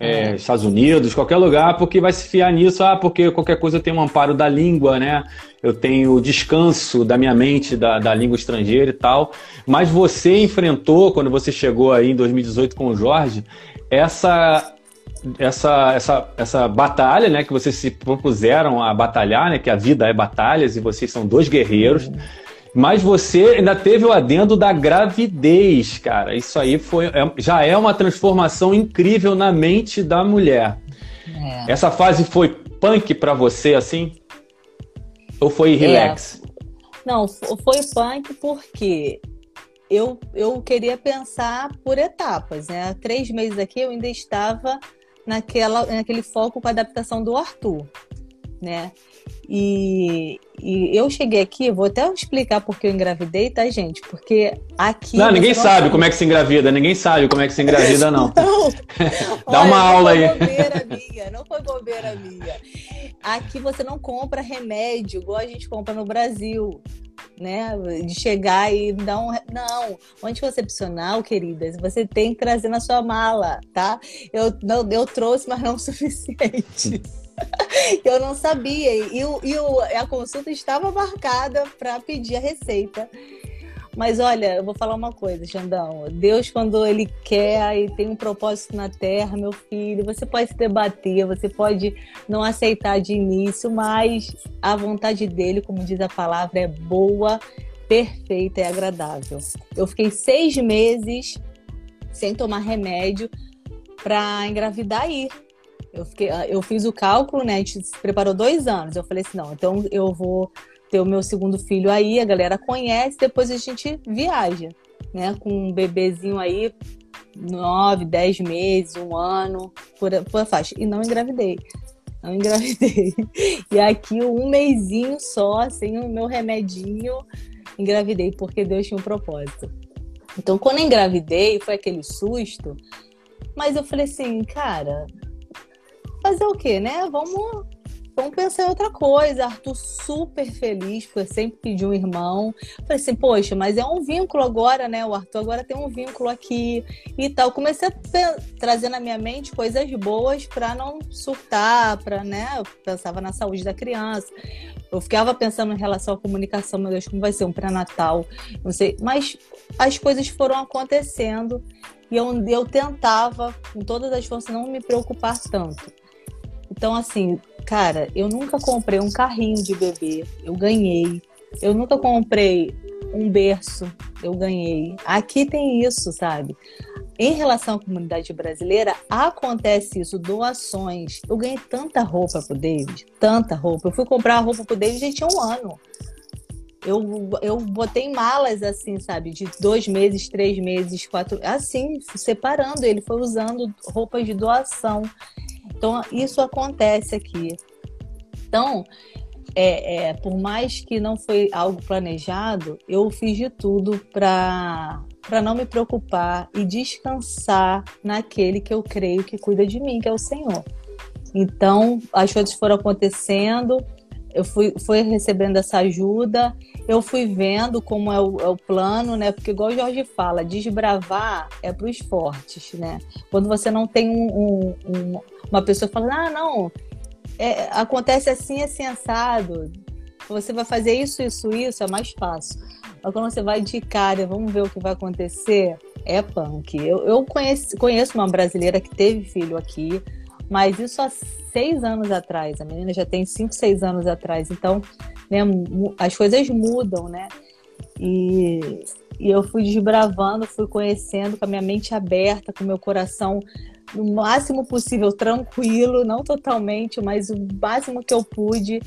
é, Estados Unidos, qualquer lugar, porque vai se fiar nisso, ah, porque qualquer coisa tem um amparo da língua, né? Eu tenho descanso da minha mente da, da língua estrangeira e tal. Mas você enfrentou, quando você chegou aí em 2018 com o Jorge, essa essa, essa, essa batalha, né, que vocês se propuseram a batalhar, né, que a vida é batalhas e vocês são dois guerreiros. Uhum. Mas você ainda teve o adendo da gravidez, cara. Isso aí foi, é, já é uma transformação incrível na mente da mulher. É. Essa fase foi punk para você, assim? Ou foi relax? É. Não, foi punk porque eu, eu queria pensar por etapas, né? Três meses aqui eu ainda estava naquela, naquele foco com a adaptação do Arthur, né? E, e, eu cheguei aqui, vou até explicar porque eu engravidei, tá, gente? Porque aqui. Não, ninguém sabe como é que se engravida, ninguém sabe como é que se engravida, não. não. Dá Olha, uma aula aí. Não foi bobeira minha, não foi bobeira minha. Aqui você não compra remédio igual a gente compra no Brasil. Né, de chegar e dar um. Não, anticoncepcional, queridas, você tem que trazer na sua mala, tá? Eu, não, eu trouxe, mas não o suficiente. eu não sabia. E, e a consulta estava marcada para pedir a receita. Mas olha, eu vou falar uma coisa, Xandão. Deus, quando Ele quer e tem um propósito na terra, meu filho, você pode se debater, você pode não aceitar de início, mas a vontade dele, como diz a palavra, é boa, perfeita e agradável. Eu fiquei seis meses sem tomar remédio para engravidar aí. Eu, fiquei, ah, eu fiz o cálculo, né? A gente se preparou dois anos. Eu falei assim, não, então eu vou ter o meu segundo filho aí, a galera conhece, depois a gente viaja, né? Com um bebezinho aí, nove, dez meses, um ano, por, por a faixa. E não engravidei. Não engravidei. E aqui, um mêsinho só, sem o meu remedinho, engravidei, porque Deus tinha um propósito. Então, quando engravidei, foi aquele susto. Mas eu falei assim, cara, fazer o quê, né? Vamos, vamos pensar em outra coisa. Arthur super feliz, porque sempre pediu um irmão. Falei assim, poxa, mas é um vínculo agora, né? O Arthur agora tem um vínculo aqui e tal. Comecei a trazer na minha mente coisas boas para não surtar, para, né? Eu pensava na saúde da criança. Eu ficava pensando em relação à comunicação, meu Deus, como vai ser um pré-natal, não sei. Mas as coisas foram acontecendo e eu, eu tentava, com todas as forças, não me preocupar tanto. Então, assim, cara, eu nunca comprei um carrinho de bebê, eu ganhei. Eu nunca comprei um berço, eu ganhei. Aqui tem isso, sabe? Em relação à comunidade brasileira, acontece isso, doações. Eu ganhei tanta roupa pro David, tanta roupa. Eu fui comprar roupa pro David e tinha um ano. Eu, eu botei malas assim, sabe? De dois meses, três meses, quatro. Assim, separando. Ele foi usando roupas de doação. Então, isso acontece aqui. Então, é, é, por mais que não foi algo planejado, eu fiz de tudo para para não me preocupar e descansar naquele que eu creio que cuida de mim, que é o Senhor. Então, as coisas foram acontecendo, eu fui, fui recebendo essa ajuda, eu fui vendo como é o, é o, plano, né? Porque, igual o Jorge fala, desbravar é para os fortes, né? Quando você não tem um, um, um, uma pessoa falando, ah, não, é, acontece assim, assim, assado. Você vai fazer isso, isso, isso, é mais fácil. Mas quando você vai de cara, vamos ver o que vai acontecer, é punk. Eu, eu conheço, conheço uma brasileira que teve filho aqui, mas isso há seis anos atrás. A menina já tem cinco, seis anos atrás. Então, né, as coisas mudam, né? E, e eu fui desbravando, fui conhecendo com a minha mente aberta, com o meu coração no máximo possível tranquilo, não totalmente, mas o máximo que eu pude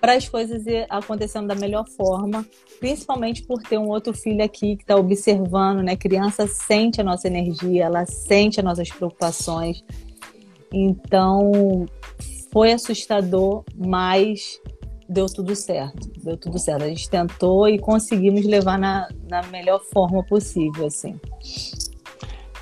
para as coisas acontecendo da melhor forma, principalmente por ter um outro filho aqui que está observando, né? criança sente a nossa energia, ela sente as nossas preocupações. Então, foi assustador, mas deu tudo certo. Deu tudo certo. A gente tentou e conseguimos levar na, na melhor forma possível, assim.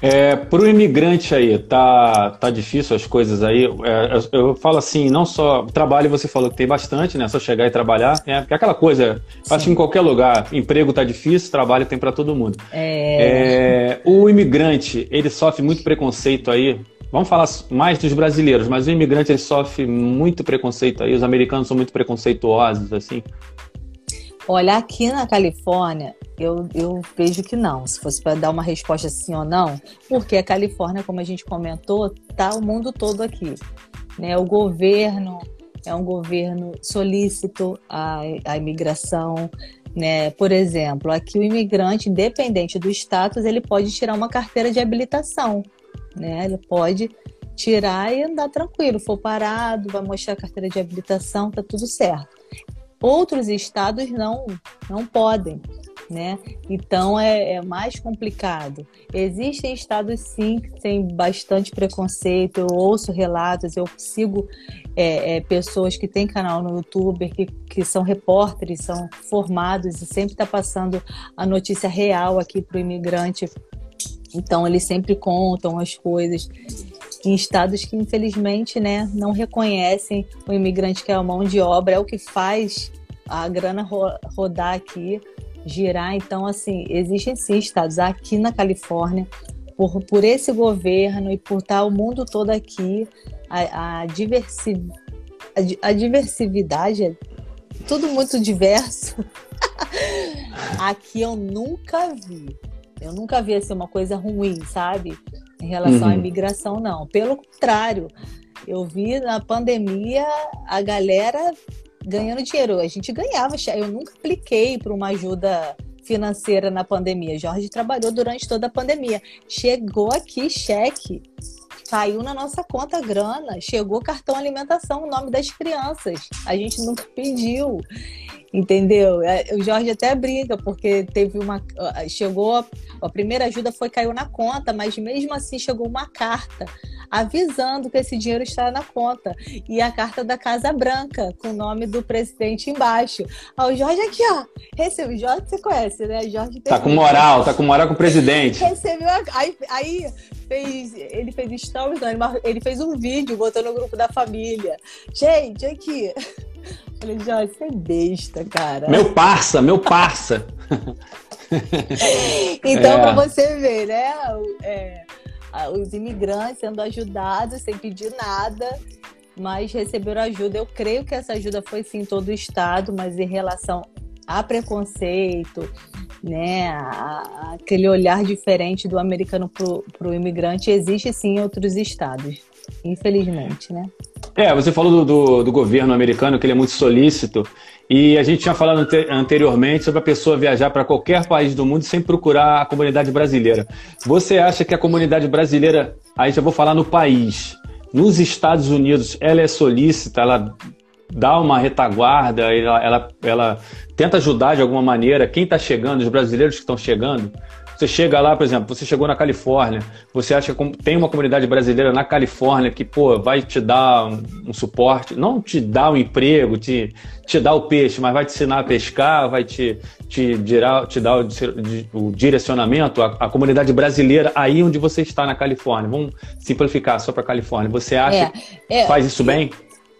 É, para o imigrante aí, tá, tá difícil as coisas aí. É, eu, eu, falo assim, não só trabalho, você falou que tem bastante, né? Só chegar e trabalhar. É, porque é aquela coisa, Sim. acho que em qualquer lugar, emprego tá difícil, trabalho tem para todo mundo. É... é... o imigrante, ele sofre muito preconceito aí. Vamos falar mais dos brasileiros, mas o imigrante ele sofre muito preconceito aí. Os americanos são muito preconceituosos, assim. Olha, aqui na Califórnia, eu, eu vejo que não. Se fosse para dar uma resposta sim ou não, porque a Califórnia, como a gente comentou, tá o mundo todo aqui. Né? O governo é um governo solícito à, à imigração. Né? Por exemplo, aqui o imigrante, independente do status, ele pode tirar uma carteira de habilitação. Né? Ele pode tirar e andar tranquilo. For parado, vai mostrar a carteira de habilitação, tá tudo certo. Outros estados não, não podem. Né? Então é, é, mais complicado. Existem estados sim que têm bastante preconceito. Eu ouço relatos, eu sigo é, é, pessoas que têm canal no YouTube, que, que são repórteres, são formados e sempre está passando a notícia real aqui para o imigrante. Então eles sempre contam as coisas em estados que infelizmente né, não reconhecem o imigrante que é a mão de obra, é o que faz a grana ro rodar aqui, girar. Então, assim, existem sim estados aqui na Califórnia, por, por esse governo e por estar o mundo todo aqui, a, a, diversi a, a diversidade é tudo muito diverso. aqui eu nunca vi. Eu nunca vi assim, uma coisa ruim, sabe? em relação uhum. à imigração, não. Pelo contrário, eu vi na pandemia a galera ganhando dinheiro. A gente ganhava, eu nunca apliquei para uma ajuda financeira na pandemia. Jorge trabalhou durante toda a pandemia. Chegou aqui cheque, caiu na nossa conta grana, chegou cartão alimentação, o nome das crianças. A gente nunca pediu. Entendeu? É, o Jorge até brinca, porque teve uma. Chegou. A primeira ajuda foi caiu na conta, mas mesmo assim chegou uma carta avisando que esse dinheiro está na conta. E a carta da Casa Branca, com o nome do presidente embaixo. Ah, o Jorge aqui, ó. Recebeu. Jorge você conhece, né? Jorge tá com moral, tá com moral com o presidente. Recebeu. A... Aí, aí fez. Ele fez stories, não, ele fez um vídeo, botou no grupo da família. Gente, aqui. Falei, Jorge, você é besta, cara. Meu parça, meu parça. então, é. pra você ver, né? É, os imigrantes sendo ajudados sem pedir nada, mas receberam ajuda. Eu creio que essa ajuda foi sim em todo o estado, mas em relação a preconceito, né, a, a aquele olhar diferente do americano para o imigrante existe sim em outros estados, infelizmente, né? É, você falou do, do, do, governo americano, que ele é muito solícito, e a gente tinha falado ante anteriormente sobre a pessoa viajar para qualquer país do mundo sem procurar a comunidade brasileira. Você acha que a comunidade brasileira, aí já vou falar no país, nos Estados Unidos, ela é solícita, ela dá uma retaguarda, ela, ela, ela tenta ajudar de alguma maneira quem está chegando, os brasileiros que estão chegando? Você chega lá, por exemplo, você chegou na Califórnia, você acha que tem uma comunidade brasileira na Califórnia que, pô, vai te dar um, um suporte, não te dar um emprego, te, te dar o peixe, mas vai te ensinar a pescar, vai te, te, dirá, te dar o, o direcionamento, a, a, comunidade brasileira aí onde você está na Califórnia. Vamos simplificar só para a Califórnia. Você acha é, é, que faz isso bem?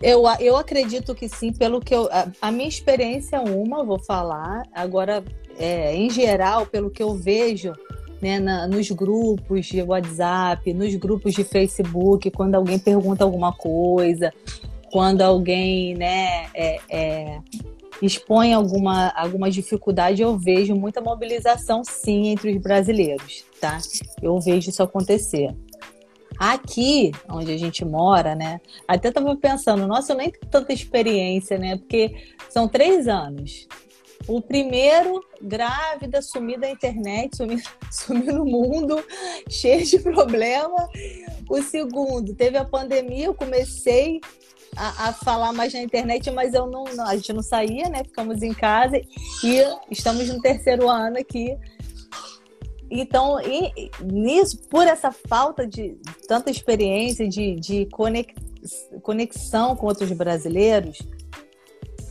Eu, eu acredito que sim, pelo que eu. A, a minha experiência é uma, vou falar. Agora, é, em geral, pelo que eu vejo né, na, nos grupos de WhatsApp, nos grupos de Facebook, quando alguém pergunta alguma coisa, quando alguém, né, é, é, expõe alguma, alguma dificuldade, eu vejo muita mobilização, sim, entre os brasileiros, tá? Eu vejo isso acontecer. Aqui, onde a gente mora, né? Até estava pensando, nossa, eu nem tenho tanta experiência, né? Porque são três anos. O primeiro, grávida, sumida da internet, sumiu no mundo, cheio de problema. O segundo, teve a pandemia, eu comecei a, a, falar mais na internet, mas eu não, não, a gente não saía, né? Ficamos em casa e estamos no terceiro ano aqui. Então, e, nisso, por essa falta de tanta experiência, de, de conexão com outros brasileiros,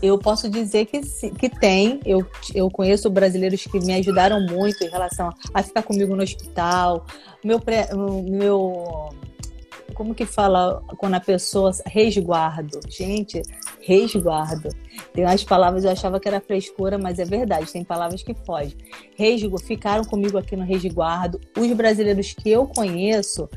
eu posso dizer que, que tem. Eu, eu conheço brasileiros que me ajudaram muito em relação a ficar comigo no hospital. Meu, meu como que fala quando a pessoa resguardo? Gente, resguardo. Tem umas palavras eu achava que era frescura, mas é verdade, tem palavras que fogem. Resguardo, ficaram comigo aqui no resguardo. Os brasileiros que eu conheço,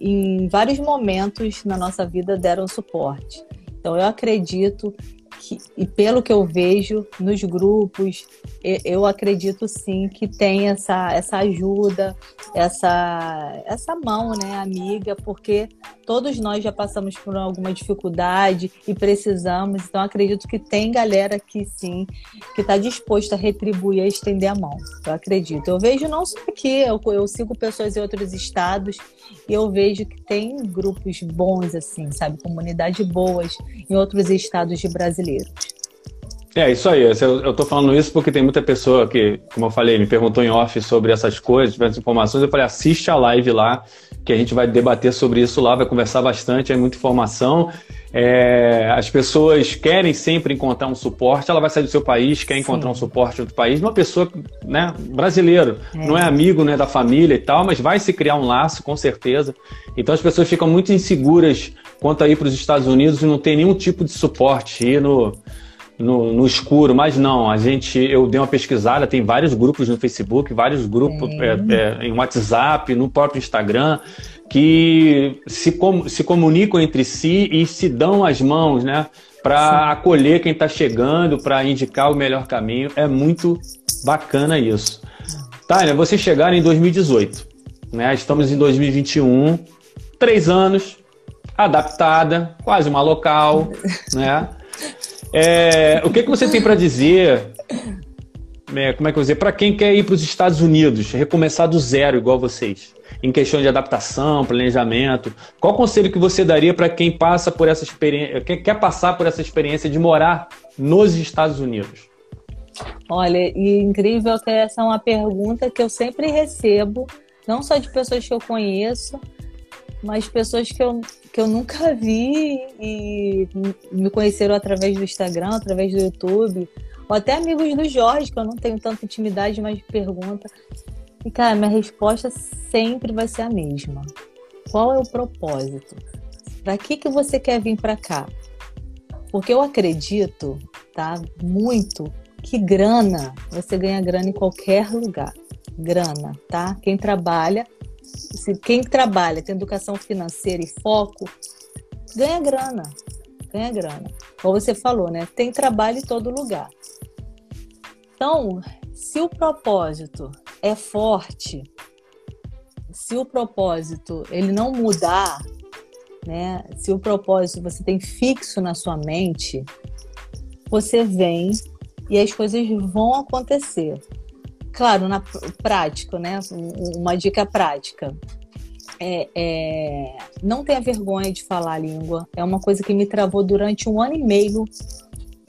em vários momentos na nossa vida deram suporte. Então eu acredito que, e pelo que eu vejo nos grupos, eu acredito sim que tem essa, essa ajuda, essa, essa mão, né, amiga, porque todos nós já passamos por alguma dificuldade e precisamos, então acredito que tem galera aqui sim, que está disposta a retribuir, a estender a mão. Eu acredito. Eu vejo não só aqui, eu, eu sigo pessoas em outros estados e eu vejo que tem grupos bons, assim, sabe, comunidades boas em outros estados de brasileiros. É, isso aí. Eu estou falando isso porque tem muita pessoa que, como eu falei, me perguntou em off sobre essas coisas, essas informações. Eu falei, assiste a live lá, que a gente vai debater sobre isso lá, vai conversar bastante, é muita informação. É, as pessoas querem sempre encontrar um suporte, ela vai sair do seu país, quer encontrar Sim. um suporte em outro país, uma pessoa né, brasileiro, é. não é amigo né, da família e tal, mas vai se criar um laço, com certeza. Então as pessoas ficam muito inseguras quanto a ir para os Estados Unidos e não tem nenhum tipo de suporte. Ir no, no, no, escuro, mas não, a gente, eu dei uma pesquisada, tem vários grupos no Facebook, vários grupos é, é, em WhatsApp, no próprio Instagram, que se, com, se comunicam entre si e se dão as mãos, né, para acolher quem está chegando, para indicar o melhor caminho. É muito bacana isso. Tânia, vocês chegaram em 2018, né? Estamos em 2021, três anos, adaptada, quase uma local, né? É, o que, que você tem para dizer? É, como é que eu vou dizer? Para quem quer ir para os Estados Unidos, recomeçar do zero, igual vocês, em questão de adaptação, planejamento, qual conselho que você daria para quem passa por essa experiência, quer passar por essa experiência de morar nos Estados Unidos? Olha, e incrível que essa é uma pergunta que eu sempre recebo, não só de pessoas que eu conheço, mas pessoas que eu que eu nunca vi e me conheceram através do Instagram, através do YouTube, ou até amigos do Jorge, que eu não tenho tanta intimidade, mas pergunta. E, cara, minha resposta sempre vai ser a mesma. Qual é o propósito? Para que, que você quer vir para cá? Porque eu acredito, tá? Muito que grana, você ganha grana em qualquer lugar. Grana, tá? Quem trabalha se quem trabalha tem educação financeira e foco, ganha grana. Ganha grana. Como você falou, né? Tem trabalho em todo lugar. Então, se o propósito é forte, se o propósito ele não mudar, né? Se o propósito você tem fixo na sua mente, você vem e as coisas vão acontecer claro, na prática, né? Uma dica prática. É, é, não tenha vergonha de falar a língua. É uma coisa que me travou durante um ano e meio.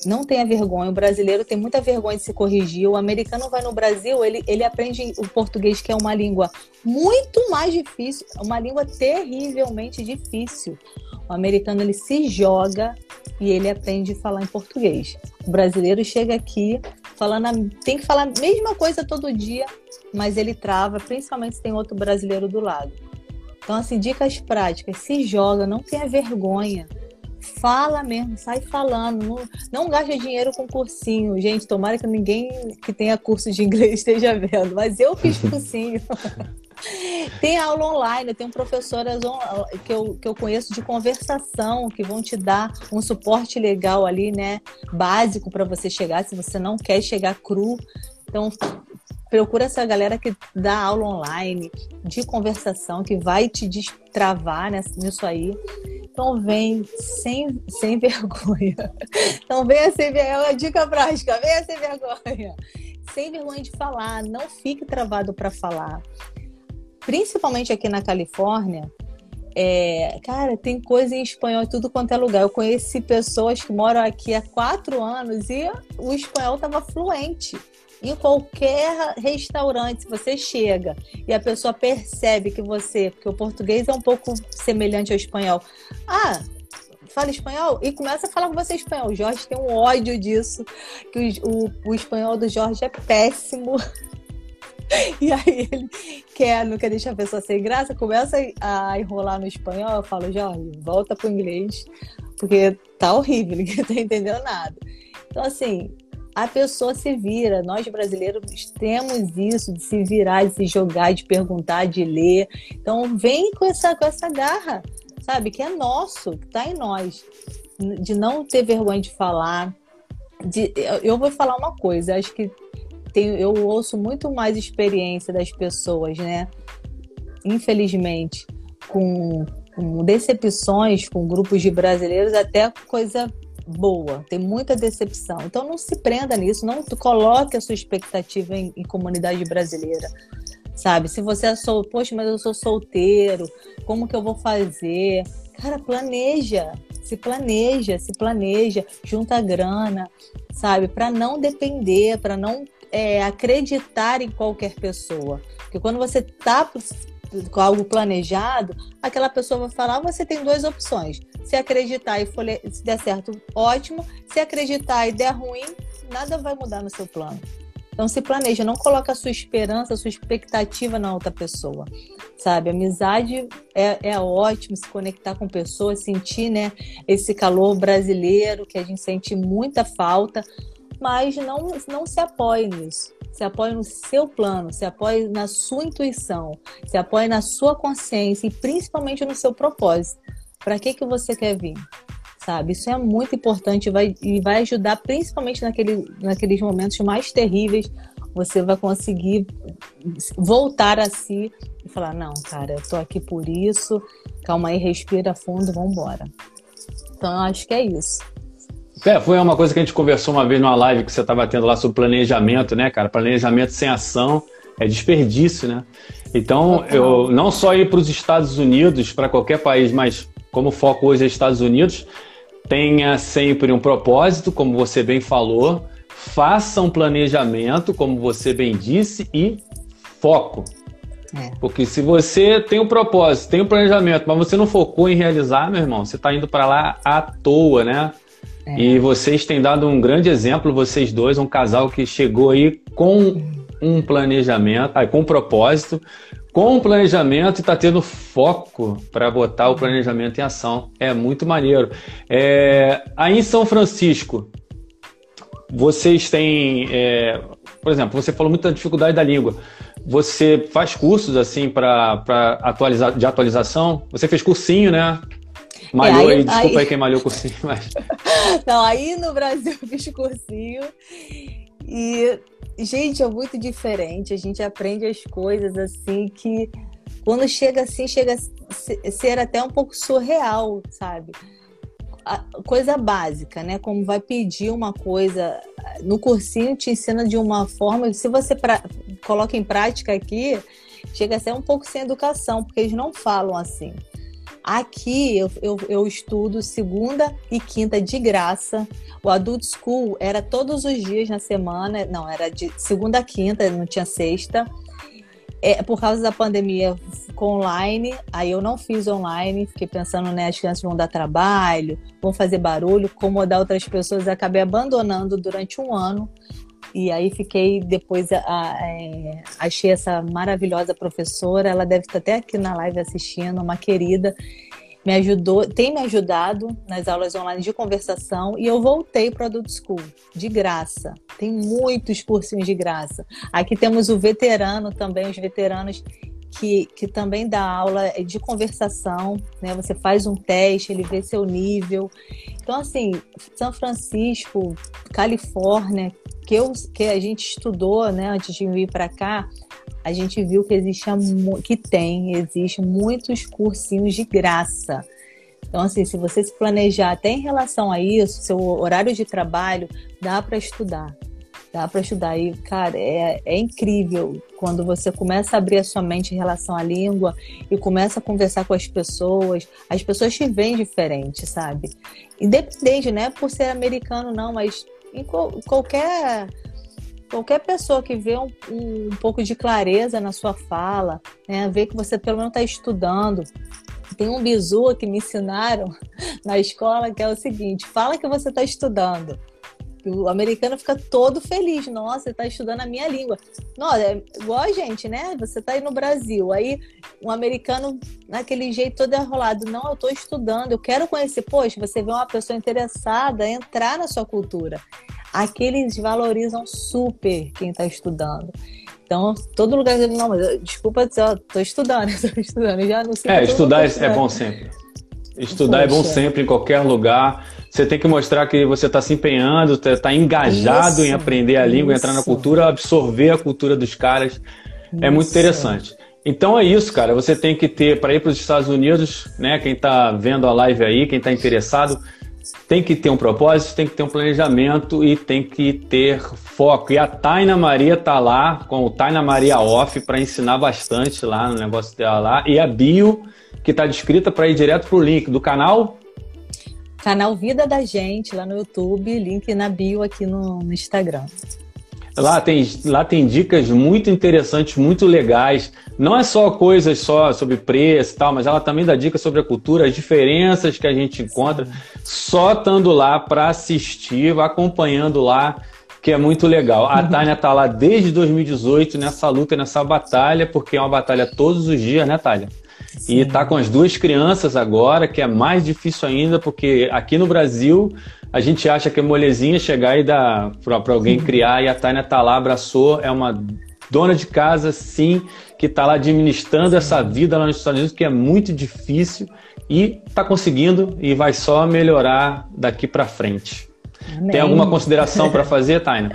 Não tenha vergonha. O brasileiro tem muita vergonha de se corrigir. O americano vai no Brasil, ele, ele aprende o português, que é uma língua muito mais difícil, uma língua terrivelmente difícil. O americano ele se joga e ele aprende a falar em português. O brasileiro chega aqui falando, tem que falar a mesma coisa todo dia, mas ele trava, principalmente se tem outro brasileiro do lado. Então, assim, dicas práticas, se joga, não tenha vergonha. Fala mesmo, sai falando. Não, não gasta dinheiro com cursinho. Gente, tomara que ninguém que tenha curso de inglês esteja vendo, mas eu fiz cursinho. Tem aula online, tem professoras que eu, que eu conheço de conversação que vão te dar um suporte legal ali, né? Básico para você chegar, se você não quer chegar cru. Então, procura essa galera que dá aula online de conversação, que vai te destravar nisso aí. Então vem sem, sem vergonha. Então venha sem vergonha. É uma dica prática, venha sem vergonha. Sem vergonha de falar, não fique travado para falar. Principalmente aqui na Califórnia, é, cara, tem coisa em espanhol tudo quanto é lugar. Eu conheci pessoas que moram aqui há quatro anos e o espanhol estava fluente em qualquer restaurante, se você chega e a pessoa percebe que você, porque o português é um pouco semelhante ao espanhol. Ah, fala espanhol e começa a falar com você espanhol. O Jorge tem um ódio disso, que o, o, o espanhol do Jorge é péssimo. E aí ele quer, não quer deixar a pessoa sem graça, começa a enrolar no espanhol. Eu falo, Jorge, volta pro inglês, porque tá horrível, ninguém tá entendendo nada. Então, assim, a pessoa se vira. Nós brasileiros temos isso de se virar, de se jogar, de perguntar, de ler. Então vem com essa, com essa garra, sabe? Que é nosso, que está em nós. De não ter vergonha de falar. De, eu vou falar uma coisa, acho que tem, eu ouço muito mais experiência das pessoas, né? Infelizmente, com, com decepções com grupos de brasileiros, até coisa boa, tem muita decepção. Então não se prenda nisso, não coloque a sua expectativa em, em comunidade brasileira. Sabe? Se você é sol, poxa, mas eu sou solteiro, como que eu vou fazer? Cara, planeja, se planeja, se planeja, junta grana, sabe? Para não depender, para não é, acreditar em qualquer pessoa. Porque quando você tá com algo planejado, aquela pessoa vai falar: você tem duas opções. Se acreditar e for, se der certo, ótimo. Se acreditar e der ruim, nada vai mudar no seu plano. Então se planeja, não coloca a sua esperança, a sua expectativa na outra pessoa, sabe? Amizade é, é ótimo, se conectar com pessoas, sentir, né, esse calor brasileiro que a gente sente muita falta, mas não, não se apoie nisso se apoie no seu plano, se apoie na sua intuição, se apoie na sua consciência e principalmente no seu propósito. Para que, que você quer vir? Sabe? Isso é muito importante e vai, e vai ajudar principalmente naquele, naqueles momentos mais terríveis. Você vai conseguir voltar a si e falar: não, cara, eu tô aqui por isso, calma aí, respira fundo, vamos embora. Então, eu acho que é isso. É, foi uma coisa que a gente conversou uma vez numa live que você estava tendo lá sobre planejamento, né, cara? Planejamento sem ação é desperdício, né? Então, eu não só ir para os Estados Unidos, para qualquer país, mas como o foco hoje é Estados Unidos, tenha sempre um propósito, como você bem falou, faça um planejamento, como você bem disse, e foco. É. Porque se você tem um propósito, tem um planejamento, mas você não focou em realizar, meu irmão, você está indo para lá à toa, né? É. E vocês têm dado um grande exemplo, vocês dois, um casal que chegou aí com um planejamento, aí, com um propósito, com um planejamento e está tendo foco para botar o planejamento em ação. É muito maneiro. É, aí em São Francisco, vocês têm, é, por exemplo, você falou muito da dificuldade da língua. Você faz cursos assim para atualizar de atualização? Você fez cursinho, né? Malhou é, aí, aí, desculpa aí, aí quem malhou cursinho, mas. Não, aí no Brasil eu fiz cursinho e, gente, é muito diferente. A gente aprende as coisas assim que quando chega assim, chega a ser até um pouco surreal, sabe? A coisa básica, né? Como vai pedir uma coisa no cursinho te ensina de uma forma, se você pra... coloca em prática aqui, chega a ser um pouco sem educação, porque eles não falam assim. Aqui eu, eu, eu, estudo segunda e quinta de graça. O Adult School era todos os dias na semana, não, era de segunda a quinta, não tinha sexta. É, por causa da pandemia, ficou online, aí eu não fiz online, fiquei pensando, né, as crianças vão dar trabalho, vão fazer barulho, incomodar outras pessoas, acabei abandonando durante um ano. E aí fiquei depois a, a, é, achei essa maravilhosa professora, ela deve estar até aqui na live assistindo, uma querida, me ajudou, tem me ajudado nas aulas online de conversação e eu voltei para Adult School de graça. Tem muitos cursinhos de graça. Aqui temos o veterano também, os veteranos que, que também dá aula de conversação, né? Você faz um teste, ele vê seu nível. Então, assim, São Francisco, Califórnia, que, eu, que a gente estudou, né, antes de vir para cá, a gente viu que existe que tem, existe muitos cursinhos de graça. Então, assim, se você se planejar até em relação a isso, seu horário de trabalho, dá para estudar. Dá para estudar. E, cara, é, é incrível quando você começa a abrir a sua mente em relação à língua e começa a conversar com as pessoas. As pessoas te veem diferente, sabe? Independente, né? Por ser americano, não, mas em qualquer qualquer pessoa que vê um, um, um, pouco de clareza na sua fala, né, vê que você pelo menos está estudando. Tem um bizu que me ensinaram na escola que é o seguinte: fala que você está estudando. O americano fica todo feliz. Nossa, você está estudando a minha língua. Nossa, é igual a gente, né? Você está aí no Brasil. Aí um americano, naquele jeito todo enrolado. Não, eu estou estudando, eu quero conhecer. Poxa, você vê uma pessoa interessada entrar na sua cultura. Aqui eles valorizam super quem está estudando. Então, todo lugar não, mas desculpa dizer, ó, tô estudando, tô estudando, já não sei. É, estudar é bom sempre. Estudar Poxa. é bom sempre, em qualquer lugar. Você tem que mostrar que você está se empenhando, está tá engajado isso, em aprender a língua, isso. entrar na cultura, absorver a cultura dos caras. Isso. É muito interessante. Então é isso, cara. Você tem que ter, para ir para os Estados Unidos, né? Quem está vendo a live aí, quem está interessado, tem que ter um propósito, tem que ter um planejamento e tem que ter foco. E a Taina Maria tá lá com o Taina Maria Off para ensinar bastante lá no negócio dela lá. E a bio, que está descrita para ir direto pro link do canal. Canal Vida da Gente lá no YouTube, link na bio aqui no, no Instagram. Lá tem, lá tem dicas muito interessantes, muito legais. Não é só coisas só sobre preço e tal, mas ela também dá dicas sobre a cultura, as diferenças que a gente encontra, só estando lá para assistir, acompanhando lá, que é muito legal. A uhum. Tânia tá lá desde 2018 nessa luta, nessa batalha, porque é uma batalha todos os dias, né, Tânia? Sim. E tá com as duas crianças agora, que é mais difícil ainda, porque aqui no Brasil a gente acha que é molezinha chegar e dar para alguém criar, e a Tânia tá lá, abraçou, é uma dona de casa, sim, que está lá administrando essa vida lá nos Estados Unidos, que é muito difícil e está conseguindo e vai só melhorar daqui para frente. Amém. Tem alguma consideração para fazer, Taina?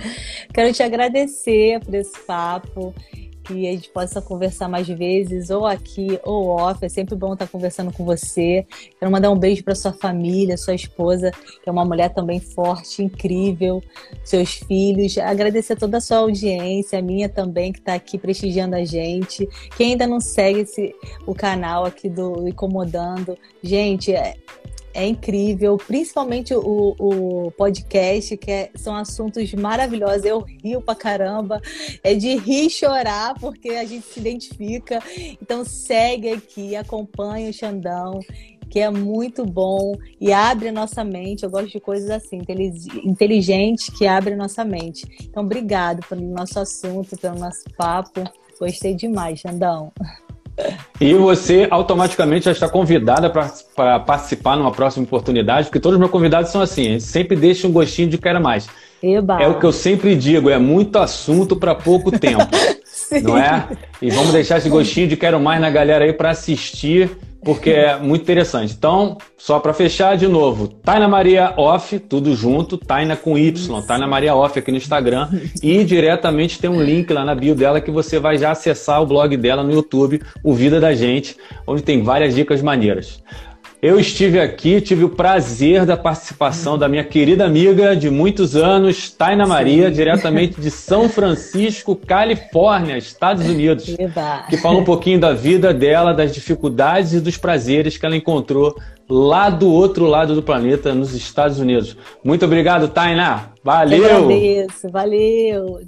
Quero te agradecer por esse papo que a gente possa conversar mais vezes, ou aqui ou off. É sempre bom estar conversando com você. Quero mandar um beijo para sua família, sua esposa, que é uma mulher também forte, incrível, seus filhos. Agradecer toda a sua audiência, a minha também, que está aqui prestigiando a gente. Quem ainda não segue esse, o canal aqui do Incomodando, gente, é, é incrível, principalmente o, o podcast, que é, são assuntos maravilhosos. Eu rio pra caramba, é de rir e chorar, porque a gente se identifica. Então segue aqui, acompanha o Xandão, que é muito bom e abre a nossa mente. Eu gosto de coisas assim, inteligente, que abre a nossa mente. Então, obrigado pelo nosso assunto, pelo nosso papo. Gostei demais, Xandão. E você automaticamente já está convidada para participar numa próxima oportunidade, porque todos os meus convidados são assim, a gente sempre deixa um gostinho de quero mais. Eba. É o que eu sempre digo, é muito assunto para pouco tempo, não é? E vamos deixar esse gostinho de quero mais na galera aí para assistir porque é muito interessante. Então, só para fechar de novo, Taina Maria Off, tudo junto, Taina com Y, Taina Maria Off aqui no Instagram e diretamente tem um link lá na bio dela que você vai já acessar o blog dela no YouTube, o Vida da Gente, onde tem várias dicas maneiras. Eu estive aqui, tive o prazer da participação da minha querida amiga de muitos anos, Taina Maria, Sim. diretamente de São Francisco, Califórnia, Estados Unidos, Eba. que fala um pouquinho da vida dela, das dificuldades e dos prazeres que ela encontrou lá do outro lado do planeta, nos Estados Unidos. Muito obrigado, Taina. Valeu! Eu agradeço, valeu!